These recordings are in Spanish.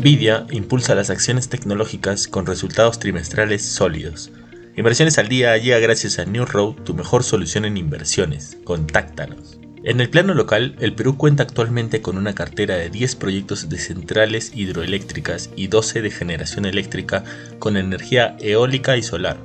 Nvidia impulsa las acciones tecnológicas con resultados trimestrales sólidos. Inversiones al día llega gracias a New Road, tu mejor solución en inversiones. Contáctanos. En el plano local, el Perú cuenta actualmente con una cartera de 10 proyectos de centrales hidroeléctricas y 12 de generación eléctrica con energía eólica y solar,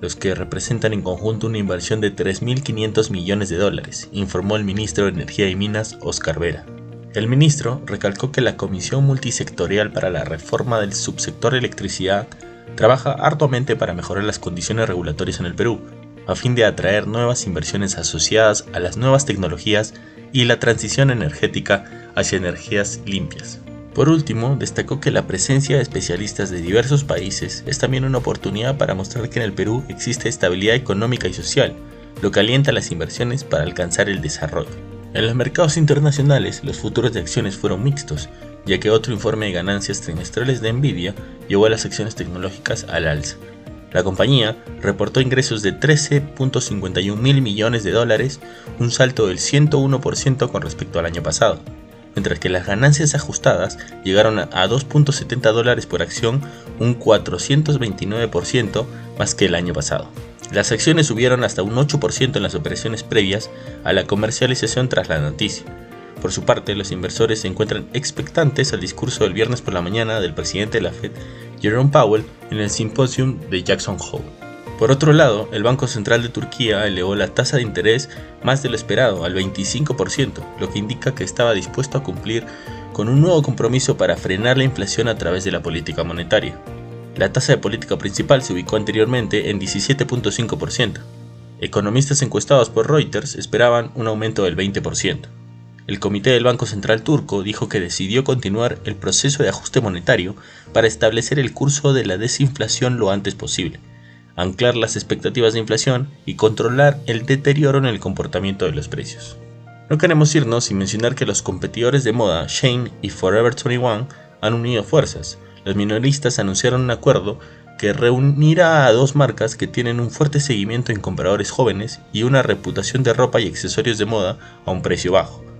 los que representan en conjunto una inversión de 3.500 millones de dólares, informó el ministro de Energía y Minas, Oscar Vera. El ministro recalcó que la Comisión Multisectorial para la Reforma del Subsector Electricidad trabaja arduamente para mejorar las condiciones regulatorias en el Perú, a fin de atraer nuevas inversiones asociadas a las nuevas tecnologías y la transición energética hacia energías limpias. Por último, destacó que la presencia de especialistas de diversos países es también una oportunidad para mostrar que en el Perú existe estabilidad económica y social, lo que alienta las inversiones para alcanzar el desarrollo. En los mercados internacionales, los futuros de acciones fueron mixtos, ya que otro informe de ganancias trimestrales de Nvidia llevó a las acciones tecnológicas al alza, la compañía reportó ingresos de 13.51 mil millones de dólares, un salto del 101% con respecto al año pasado, mientras que las ganancias ajustadas llegaron a 2.70 dólares por acción, un 429% más que el año pasado. Las acciones subieron hasta un 8% en las operaciones previas a la comercialización tras la noticia. Por su parte, los inversores se encuentran expectantes al discurso del viernes por la mañana del presidente de la Fed, Jerome Powell, en el simposium de Jackson Hole. Por otro lado, el Banco Central de Turquía elevó la tasa de interés más de lo esperado, al 25%, lo que indica que estaba dispuesto a cumplir con un nuevo compromiso para frenar la inflación a través de la política monetaria. La tasa de política principal se ubicó anteriormente en 17.5%. Economistas encuestados por Reuters esperaban un aumento del 20%. El Comité del Banco Central Turco dijo que decidió continuar el proceso de ajuste monetario para establecer el curso de la desinflación lo antes posible, anclar las expectativas de inflación y controlar el deterioro en el comportamiento de los precios. No queremos irnos sin mencionar que los competidores de moda Shane y Forever 21 han unido fuerzas. Los minoristas anunciaron un acuerdo que reunirá a dos marcas que tienen un fuerte seguimiento en compradores jóvenes y una reputación de ropa y accesorios de moda a un precio bajo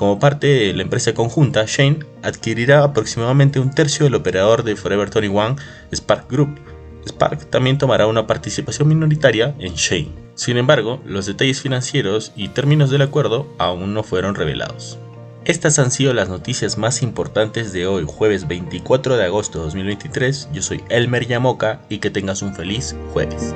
como parte de la empresa conjunta, Shane adquirirá aproximadamente un tercio del operador de Forever 21, Spark Group. Spark también tomará una participación minoritaria en Shane. Sin embargo, los detalles financieros y términos del acuerdo aún no fueron revelados. Estas han sido las noticias más importantes de hoy, jueves 24 de agosto de 2023. Yo soy Elmer Yamoca y que tengas un feliz jueves.